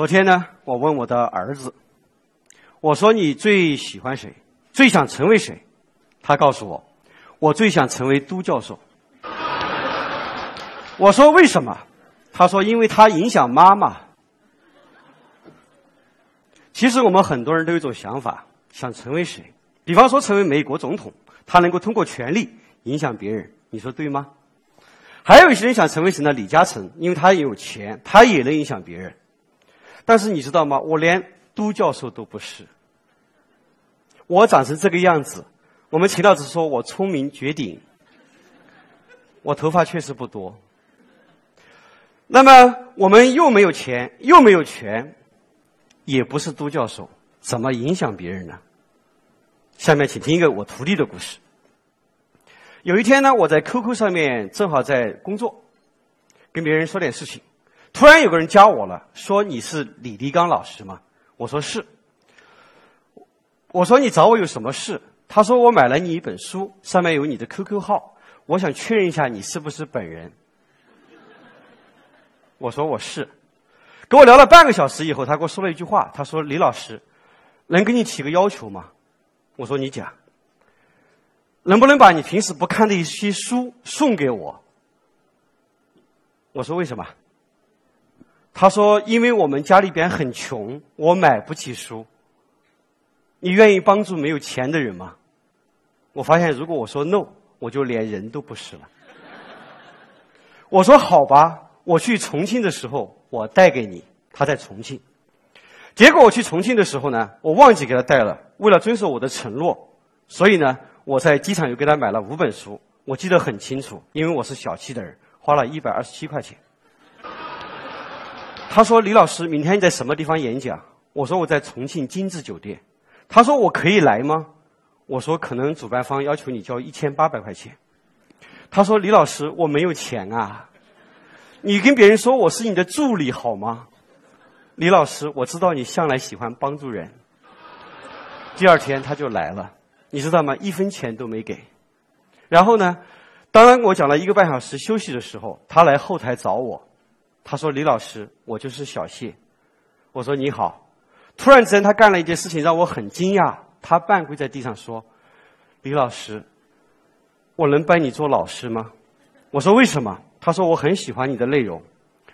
昨天呢，我问我的儿子，我说你最喜欢谁，最想成为谁？他告诉我，我最想成为都教授。我说为什么？他说因为他影响妈妈。其实我们很多人都有一种想法，想成为谁？比方说成为美国总统，他能够通过权力影响别人，你说对吗？还有一些人想成为谁呢？李嘉诚，因为他有钱，他也能影响别人。但是你知道吗？我连都教授都不是。我长成这个样子，我们秦老师说我聪明绝顶，我头发确实不多。那么我们又没有钱，又没有权，也不是都教授，怎么影响别人呢？下面请听一个我徒弟的故事。有一天呢，我在 QQ 上面正好在工作，跟别人说点事情。突然有个人加我了，说你是李立刚老师吗？我说是。我说你找我有什么事？他说我买了你一本书，上面有你的 QQ 号，我想确认一下你是不是本人。我说我是。跟我聊了半个小时以后，他跟我说了一句话，他说李老师，能给你提个要求吗？我说你讲。能不能把你平时不看的一些书送给我？我说为什么？他说：“因为我们家里边很穷，我买不起书。你愿意帮助没有钱的人吗？”我发现，如果我说 “no”，我就连人都不是了。我说：“好吧，我去重庆的时候，我带给你。”他在重庆，结果我去重庆的时候呢，我忘记给他带了。为了遵守我的承诺，所以呢，我在机场又给他买了五本书。我记得很清楚，因为我是小气的人，花了一百二十七块钱。他说：“李老师，明天你在什么地方演讲？”我说：“我在重庆精致酒店。”他说：“我可以来吗？”我说：“可能主办方要求你交一千八百块钱。”他说：“李老师，我没有钱啊，你跟别人说我是你的助理好吗？”李老师，我知道你向来喜欢帮助人。第二天他就来了，你知道吗？一分钱都没给。然后呢，当我讲了一个半小时休息的时候，他来后台找我。他说：“李老师，我就是小谢。”我说：“你好。”突然之间，他干了一件事情让我很惊讶。他半跪在地上说：“李老师，我能拜你做老师吗？”我说：“为什么？”他说：“我很喜欢你的内容。”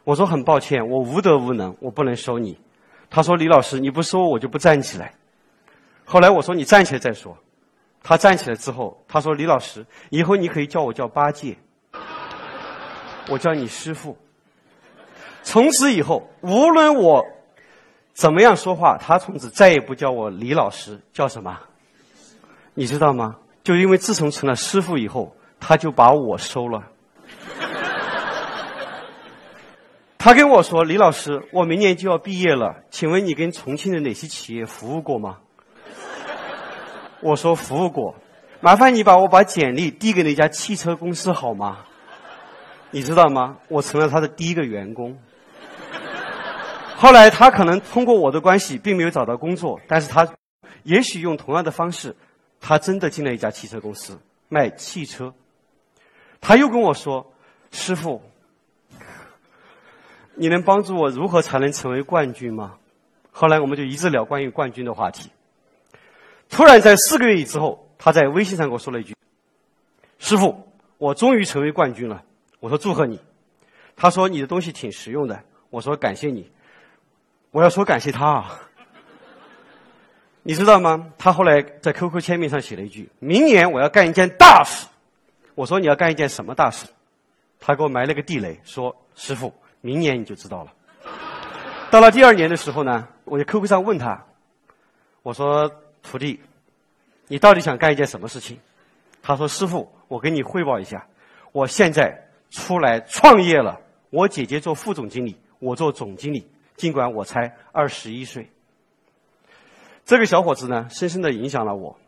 我说：“很抱歉，我无德无能，我不能收你。”他说：“李老师，你不收我，就不站起来。”后来我说：“你站起来再说。”他站起来之后，他说：“李老师，以后你可以叫我叫八戒，我叫你师傅。”从此以后，无论我怎么样说话，他从此再也不叫我李老师，叫什么？你知道吗？就因为自从成了师傅以后，他就把我收了。他跟我说：“李老师，我明年就要毕业了，请问你跟重庆的哪些企业服务过吗？”我说：“服务过。”麻烦你把我把简历递给那家汽车公司好吗？你知道吗？我成了他的第一个员工。后来他可能通过我的关系，并没有找到工作，但是他也许用同样的方式，他真的进了一家汽车公司卖汽车。他又跟我说：“师傅，你能帮助我如何才能成为冠军吗？”后来我们就一直聊关于冠军的话题。突然在四个月之后，他在微信上跟我说了一句：“师傅，我终于成为冠军了。”我说：“祝贺你。”他说：“你的东西挺实用的。”我说：“感谢你。”我要说感谢他啊！你知道吗？他后来在 QQ 签名上写了一句：“明年我要干一件大事。”我说：“你要干一件什么大事？”他给我埋了个地雷，说：“师傅，明年你就知道了。”到了第二年的时候呢，我在 QQ 上问他：“我说徒弟，你到底想干一件什么事情？”他说：“师傅，我给你汇报一下，我现在出来创业了。我姐姐做副总经理，我做总经理。”尽管我才二十一岁，这个小伙子呢，深深的影响了我。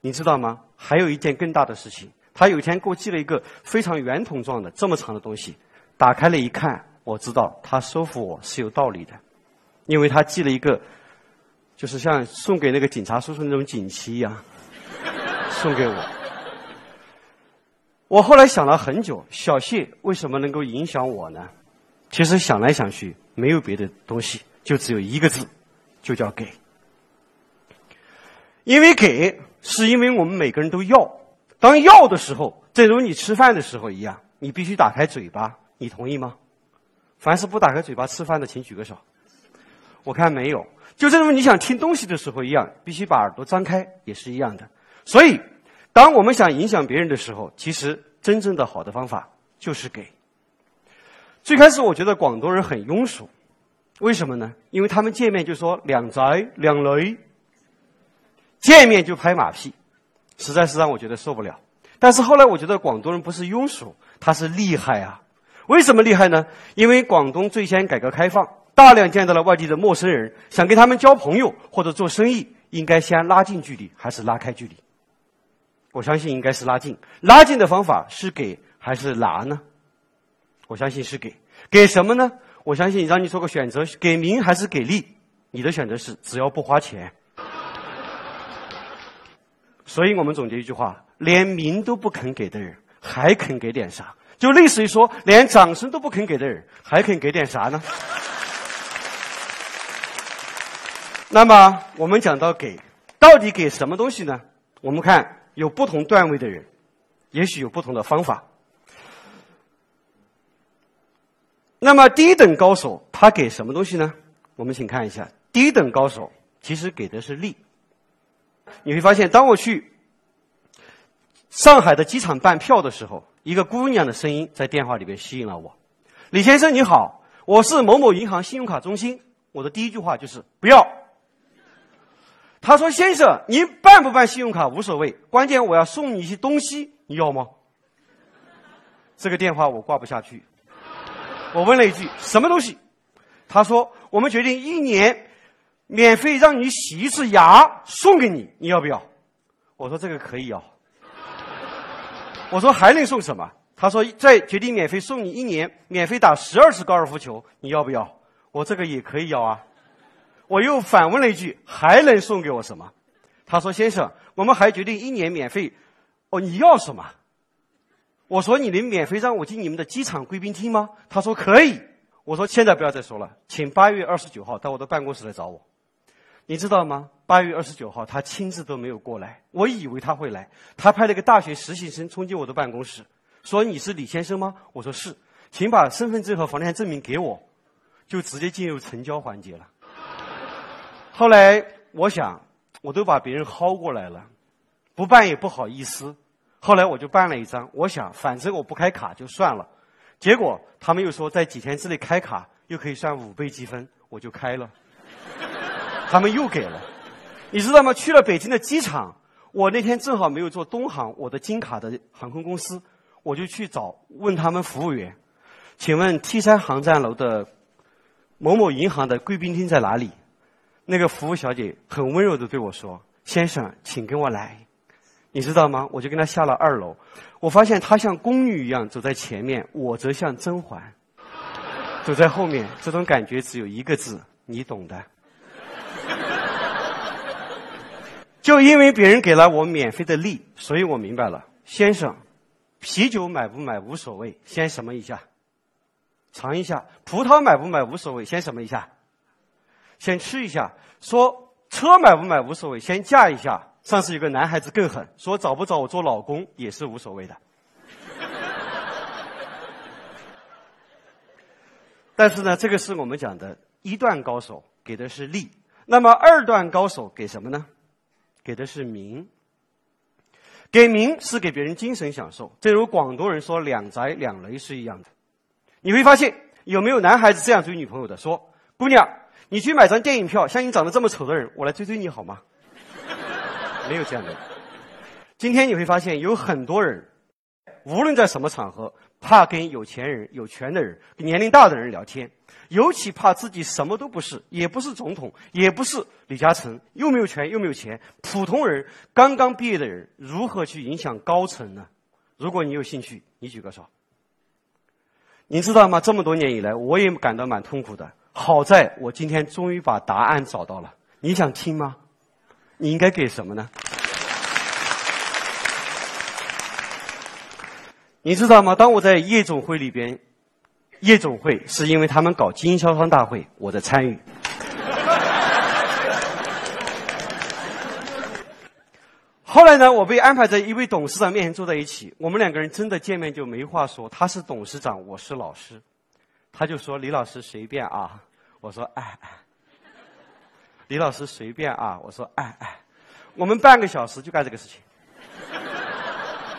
你知道吗？还有一件更大的事情，他有一天给我寄了一个非常圆筒状的这么长的东西，打开了一看，我知道他收服我是有道理的，因为他寄了一个，就是像送给那个警察叔叔那种锦旗一样，送给我。我后来想了很久，小谢为什么能够影响我呢？其实想来想去。没有别的东西，就只有一个字，就叫给。因为给，是因为我们每个人都要。当要的时候，正如你吃饭的时候一样，你必须打开嘴巴。你同意吗？凡是不打开嘴巴吃饭的，请举个手。我看没有。就正如你想听东西的时候一样，必须把耳朵张开，也是一样的。所以，当我们想影响别人的时候，其实真正的好的方法就是给。最开始我觉得广东人很庸俗，为什么呢？因为他们见面就说两宅两雷，见面就拍马屁，实在是让我觉得受不了。但是后来我觉得广东人不是庸俗，他是厉害啊。为什么厉害呢？因为广东最先改革开放，大量见到了外地的陌生人，想跟他们交朋友或者做生意，应该先拉近距离还是拉开距离？我相信应该是拉近。拉近的方法是给还是拿呢？我相信是给。给什么呢？我相信让你做个选择：给名还是给利？你的选择是只要不花钱。所以我们总结一句话：连名都不肯给的人，还肯给点啥？就类似于说，连掌声都不肯给的人，还肯给点啥呢？那么，我们讲到给，到底给什么东西呢？我们看有不同段位的人，也许有不同的方法。那么，低等高手他给什么东西呢？我们请看一下，低等高手其实给的是力。你会发现，当我去上海的机场办票的时候。一个姑娘的声音在电话里边吸引了我，李先生你好，我是某某银行信用卡中心。我的第一句话就是不要。他说：“先生，您办不办信用卡无所谓，关键我要送你一些东西，你要吗？”这个电话我挂不下去。我问了一句：“什么东西？”他说：“我们决定一年免费让你洗一次牙，送给你，你要不要？”我说：“这个可以要。”我说还能送什么？他说再决定免费送你一年免费打十二次高尔夫球，你要不要？我这个也可以要啊。我又反问了一句，还能送给我什么？他说先生，我们还决定一年免费。哦，你要什么？我说你能免费让我进你们的机场贵宾厅吗？他说可以。我说现在不要再说了，请八月二十九号到我的办公室来找我。你知道吗？八月二十九号，他亲自都没有过来。我以为他会来，他派了个大学实习生冲进我的办公室，说：“你是李先生吗？”我说：“是，请把身份证和房产证明给我。”就直接进入成交环节了。后来我想，我都把别人薅过来了，不办也不好意思。后来我就办了一张，我想反正我不开卡就算了。结果他们又说在几天之内开卡又可以算五倍积分，我就开了。他们又给了，你知道吗？去了北京的机场，我那天正好没有坐东航我的金卡的航空公司，我就去找问他们服务员，请问 T 三航站楼的某某银行的贵宾厅在哪里？那个服务小姐很温柔的对我说：“先生，请跟我来。”你知道吗？我就跟他下了二楼，我发现他像宫女一样走在前面，我则像甄嬛走在后面，这种感觉只有一个字，你懂的。就因为别人给了我免费的利，所以我明白了，先生，啤酒买不买无所谓，先什么一下，尝一下；葡萄买不买无所谓，先什么一下，先吃一下。说车买不买无所谓，先驾一下。上次有个男孩子更狠，说找不找我做老公也是无所谓的。但是呢，这个是我们讲的一段高手给的是利，那么二段高手给什么呢？给的是名，给名是给别人精神享受，正如广东人说“两宅两雷”是一样的。你会发现，有没有男孩子这样追女朋友的？说：“姑娘，你去买张电影票，像你长得这么丑的人，我来追追你好吗？”没有这样的。今天你会发现，有很多人，无论在什么场合，怕跟有钱人、有权的人、年龄大的人聊天。尤其怕自己什么都不是，也不是总统，也不是李嘉诚，又没有权又没有钱，普通人刚刚毕业的人如何去影响高层呢？如果你有兴趣，你举个手。你知道吗？这么多年以来，我也感到蛮痛苦的。好在我今天终于把答案找到了。你想听吗？你应该给什么呢？你知道吗？当我在夜总会里边，夜总会是因为他们搞经销商大会，我在参与。后来呢，我被安排在一位董事长面前坐在一起，我们两个人真的见面就没话说。他是董事长，我是老师，他就说李老师随便啊，我说哎。李老师随便啊，我说：“哎哎。”我们半个小时就干这个事情。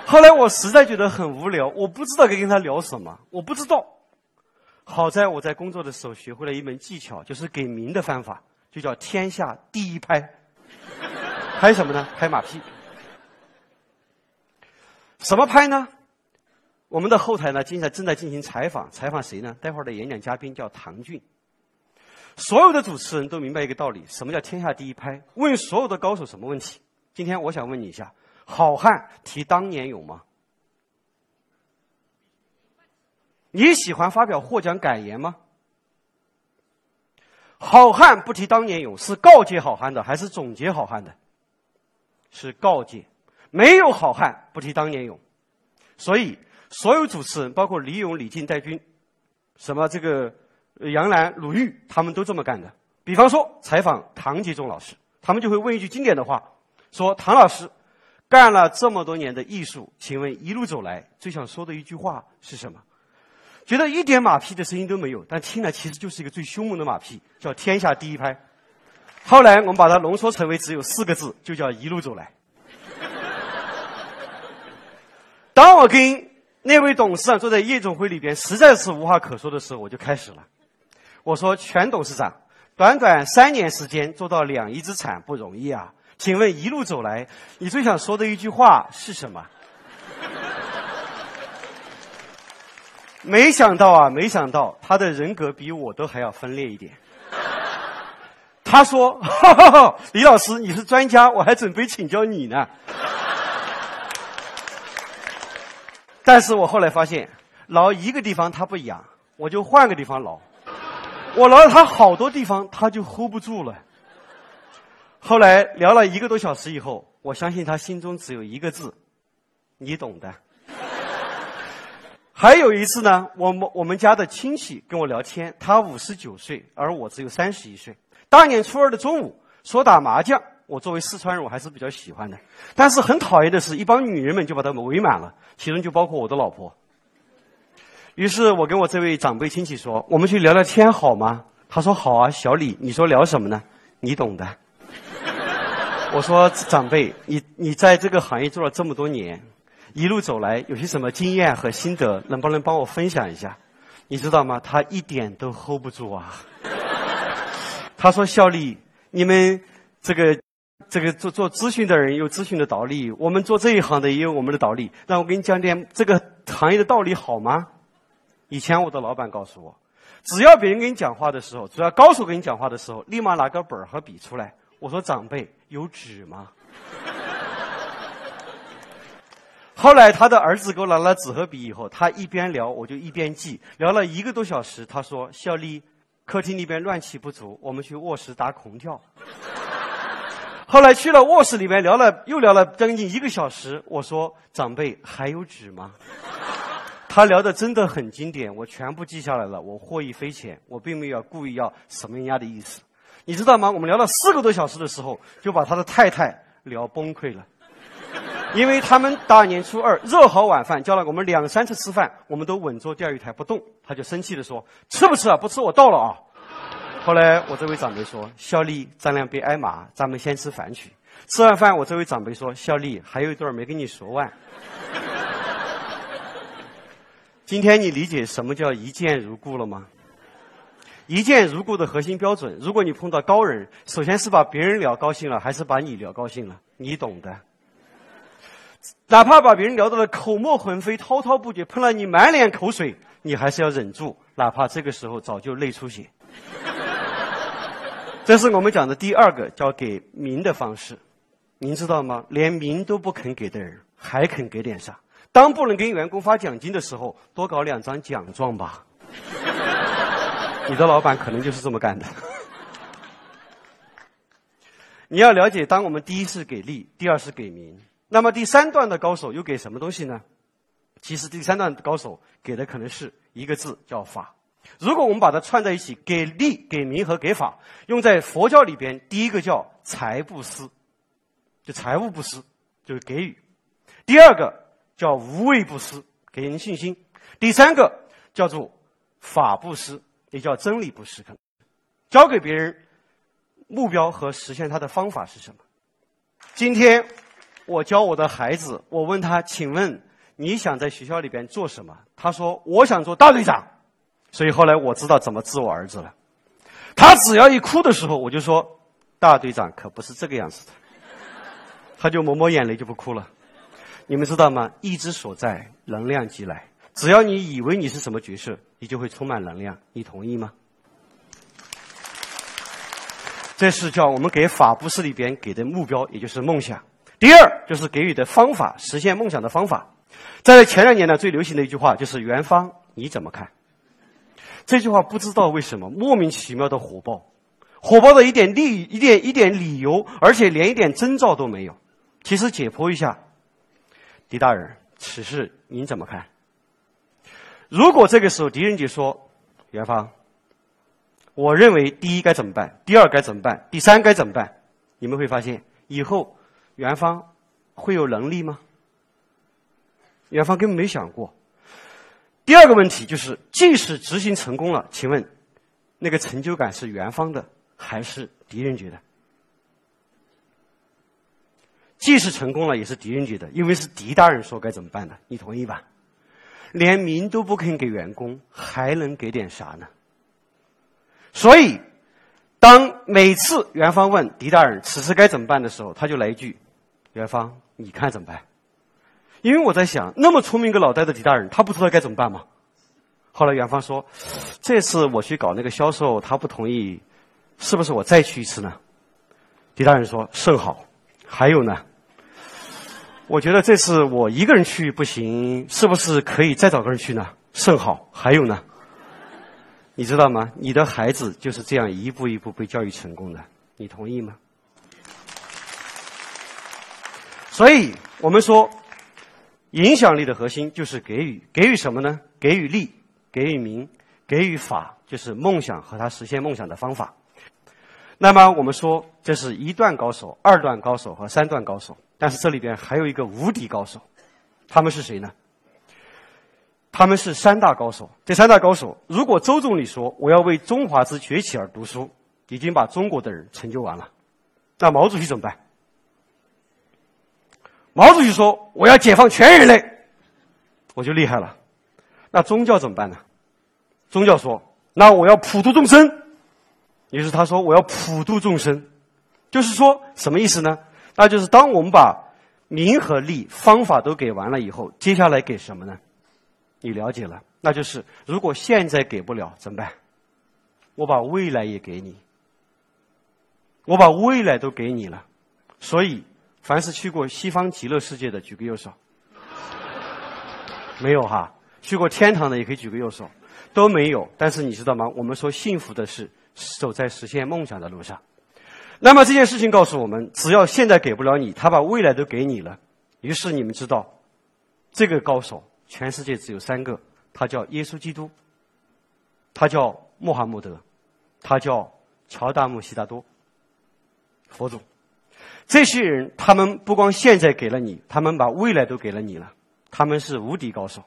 后来我实在觉得很无聊，我不知道该跟他聊什么，我不知道。好在我在工作的时候学会了一门技巧，就是给名的方法，就叫天下第一拍。拍什么呢？拍马屁。什么拍呢？我们的后台呢，现在正在进行采访，采访谁呢？待会儿的演讲嘉宾叫唐骏。所有的主持人都明白一个道理：什么叫天下第一拍？问所有的高手什么问题？今天我想问你一下：好汉提当年勇吗？你喜欢发表获奖感言吗？好汉不提当年勇，是告诫好汉的，还是总结好汉的？是告诫。没有好汉不提当年勇，所以所有主持人，包括李勇、李靖、戴军，什么这个杨澜、鲁豫，他们都这么干的。比方说采访唐杰忠老师，他们就会问一句经典的话，说：“唐老师干了这么多年的艺术，请问一路走来最想说的一句话是什么？”觉得一点马屁的声音都没有，但听了其实就是一个最凶猛的马屁，叫“天下第一拍”。后来我们把它浓缩成为只有四个字，就叫“一路走来”。当我跟那位董事长坐在夜总会里边，实在是无话可说的时候，我就开始了。我说：“全董事长，短短三年时间做到两亿资产不容易啊！请问一路走来，你最想说的一句话是什么？” 没想到啊，没想到他的人格比我都还要分裂一点。他说：“ 李老师，你是专家，我还准备请教你呢。”但是我后来发现，挠一个地方他不痒，我就换个地方挠。我挠了他好多地方，他就 hold 不住了。后来聊了一个多小时以后，我相信他心中只有一个字，你懂的。还有一次呢，我们我们家的亲戚跟我聊天，他五十九岁，而我只有三十一岁。大年初二的中午，说打麻将。我作为四川人，我还是比较喜欢的。但是很讨厌的是，一帮女人们就把他们围满了，其中就包括我的老婆。于是我跟我这位长辈亲戚说：“我们去聊聊天好吗？”他说：“好啊，小李，你说聊什么呢？你懂的。”我说：“长辈，你你在这个行业做了这么多年，一路走来有些什么经验和心得，能不能帮我分享一下？你知道吗？他一点都 hold 不住啊。他说：“小李，你们这个。”这个做做咨询的人有咨询的道理，我们做这一行的也有我们的道理。让我给你讲点这个行业的道理好吗？以前我的老板告诉我，只要别人跟你讲话的时候，只要高手跟你讲话的时候，立马拿个本和笔出来。我说长辈有纸吗？后来他的儿子给我拿了纸和笔以后，他一边聊我就一边记，聊了一个多小时。他说：“小丽，客厅里边暖气不足，我们去卧室打空调。” 后来去了卧室里面聊了，又聊了将近一个小时。我说：“长辈还有纸吗？”他聊的真的很经典，我全部记下来了。我获益匪浅，我并没有故意要什么人家的意思，你知道吗？我们聊了四个多小时的时候，就把他的太太聊崩溃了，因为他们大年初二热好晚饭，叫了我们两三次吃饭，我们都稳坐钓鱼台不动，他就生气的说：“吃不吃啊？不吃我倒了啊！”后来我这位长辈说：“小丽，咱俩别挨骂，咱们先吃饭去。”吃完饭，我这位长辈说：“小丽，还有一段没跟你说完。今天你理解什么叫一见如故了吗？一见如故的核心标准，如果你碰到高人，首先是把别人聊高兴了，还是把你聊高兴了？你懂的。哪怕把别人聊到了口沫横飞、滔滔不绝，喷了你满脸口水，你还是要忍住，哪怕这个时候早就泪出血。这是我们讲的第二个叫给名的方式，您知道吗？连名都不肯给的人，还肯给点啥？当不能给员工发奖金的时候，多搞两张奖状吧。你的老板可能就是这么干的。你要了解，当我们第一是给利，第二是给名，那么第三段的高手又给什么东西呢？其实第三段高手给的可能是一个字，叫法。如果我们把它串在一起，给利、给名和给法，用在佛教里边，第一个叫财布施，就财务布施，就是给予；第二个叫无畏布施，给人信心；第三个叫做法布施，也叫真理布施。教给别人目标和实现他的方法是什么？今天我教我的孩子，我问他：“请问你想在学校里边做什么？”他说：“我想做大队长。”所以后来我知道怎么治我儿子了。他只要一哭的时候，我就说：“大队长可不是这个样子的。”他就抹抹眼泪就不哭了。你们知道吗？意之所在，能量即来。只要你以为你是什么角色，你就会充满能量。你同意吗？这是叫我们给法布施里边给的目标，也就是梦想。第二就是给予的方法，实现梦想的方法。在前两年呢，最流行的一句话就是“元芳，你怎么看？”这句话不知道为什么莫名其妙的火爆，火爆的一点理一点一点理由，而且连一点征兆都没有。其实解剖一下，狄大人，此事您怎么看？如果这个时候狄仁杰说：“元芳，我认为第一该怎么办？第二该怎么办？第三该怎么办？”你们会发现，以后元芳会有能力吗？元芳根本没想过。第二个问题就是，即使执行成功了，请问，那个成就感是元芳的还是狄仁杰的？即使成功了，也是狄仁杰的，因为是狄大人说该怎么办的，你同意吧？连名都不肯给员工，还能给点啥呢？所以，当每次元芳问狄大人此事该怎么办的时候，他就来一句：“元芳，你看怎么办？”因为我在想，那么聪明个脑袋的狄大人，他不知道该怎么办吗？后来元芳说：“这次我去搞那个销售，他不同意，是不是我再去一次呢？”狄大人说：“甚好。”还有呢？我觉得这次我一个人去不行，是不是可以再找个人去呢？甚好。还有呢？你知道吗？你的孩子就是这样一步一步被教育成功的，你同意吗？所以我们说。影响力的核心就是给予，给予什么呢？给予利，给予名，给予法，就是梦想和他实现梦想的方法。那么我们说，这是一段高手、二段高手和三段高手，但是这里边还有一个无敌高手，他们是谁呢？他们是三大高手。这三大高手，如果周总理说我要为中华之崛起而读书，已经把中国的人成就完了，那毛主席怎么办？毛主席说：“我要解放全人类，我就厉害了。”那宗教怎么办呢？宗教说：“那我要普度众生。”于是他说：“我要普度众生。”就是说什么意思呢？那就是当我们把名和利方法都给完了以后，接下来给什么呢？你了解了，那就是如果现在给不了怎么办？我把未来也给你，我把未来都给你了，所以。凡是去过西方极乐世界的，举个右手。没有哈，去过天堂的也可以举个右手，都没有。但是你知道吗？我们说幸福的是走在实现梦想的路上。那么这件事情告诉我们，只要现在给不了你，他把未来都给你了。于是你们知道，这个高手全世界只有三个，他叫耶稣基督，他叫穆罕默德，他叫乔达姆悉达多，佛祖。这些人，他们不光现在给了你，他们把未来都给了你了。他们是无敌高手，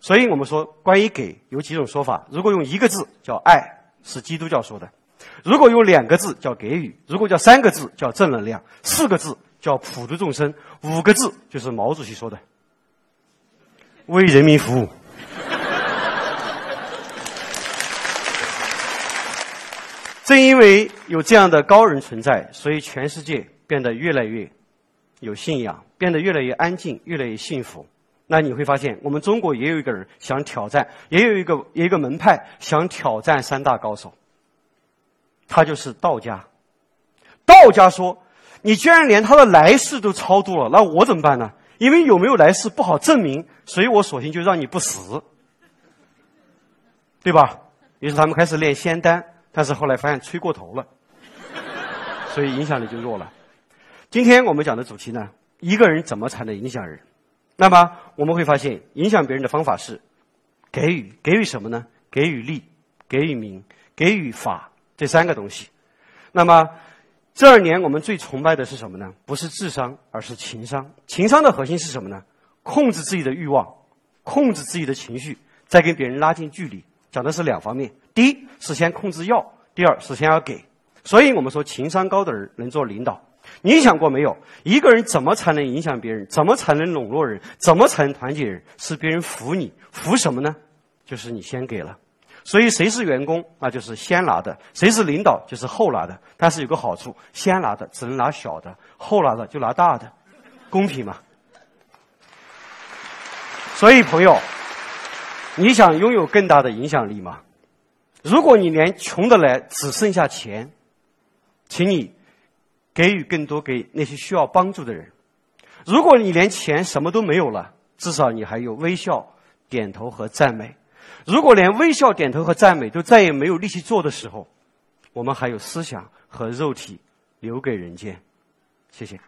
所以我们说，关于给有几种说法。如果用一个字叫爱，是基督教说的；如果用两个字叫给予；如果叫三个字叫正能量；四个字叫普度众生；五个字就是毛主席说的为人民服务。正因为有这样的高人存在，所以全世界。变得越来越有信仰，变得越来越安静，越来越幸福。那你会发现，我们中国也有一个人想挑战，也有一个一个门派想挑战三大高手。他就是道家。道家说：“你居然连他的来世都超度了，那我怎么办呢？因为有没有来世不好证明，所以我索性就让你不死，对吧？”于是他们开始练仙丹，但是后来发现吹过头了，所以影响力就弱了。今天我们讲的主题呢，一个人怎么才能影响人？那么我们会发现，影响别人的方法是给予，给予什么呢？给予利，给予名，给予法这三个东西。那么这二年我们最崇拜的是什么呢？不是智商，而是情商。情商的核心是什么呢？控制自己的欲望，控制自己的情绪，再跟别人拉近距离。讲的是两方面：第一是先控制要；第二是先要给。所以我们说，情商高的人能做领导。你想过没有？一个人怎么才能影响别人？怎么才能笼络人？怎么才能团结人？是别人服你，服什么呢？就是你先给了。所以谁是员工，那就是先拿的；谁是领导，就是后拿的。但是有个好处，先拿的只能拿小的，后拿的就拿大的，公平嘛。所以朋友，你想拥有更大的影响力吗？如果你连穷的来只剩下钱，请你给予更多给那些需要帮助的人。如果你连钱什么都没有了，至少你还有微笑、点头和赞美。如果连微笑、点头和赞美都再也没有力气做的时候，我们还有思想和肉体留给人间。谢谢。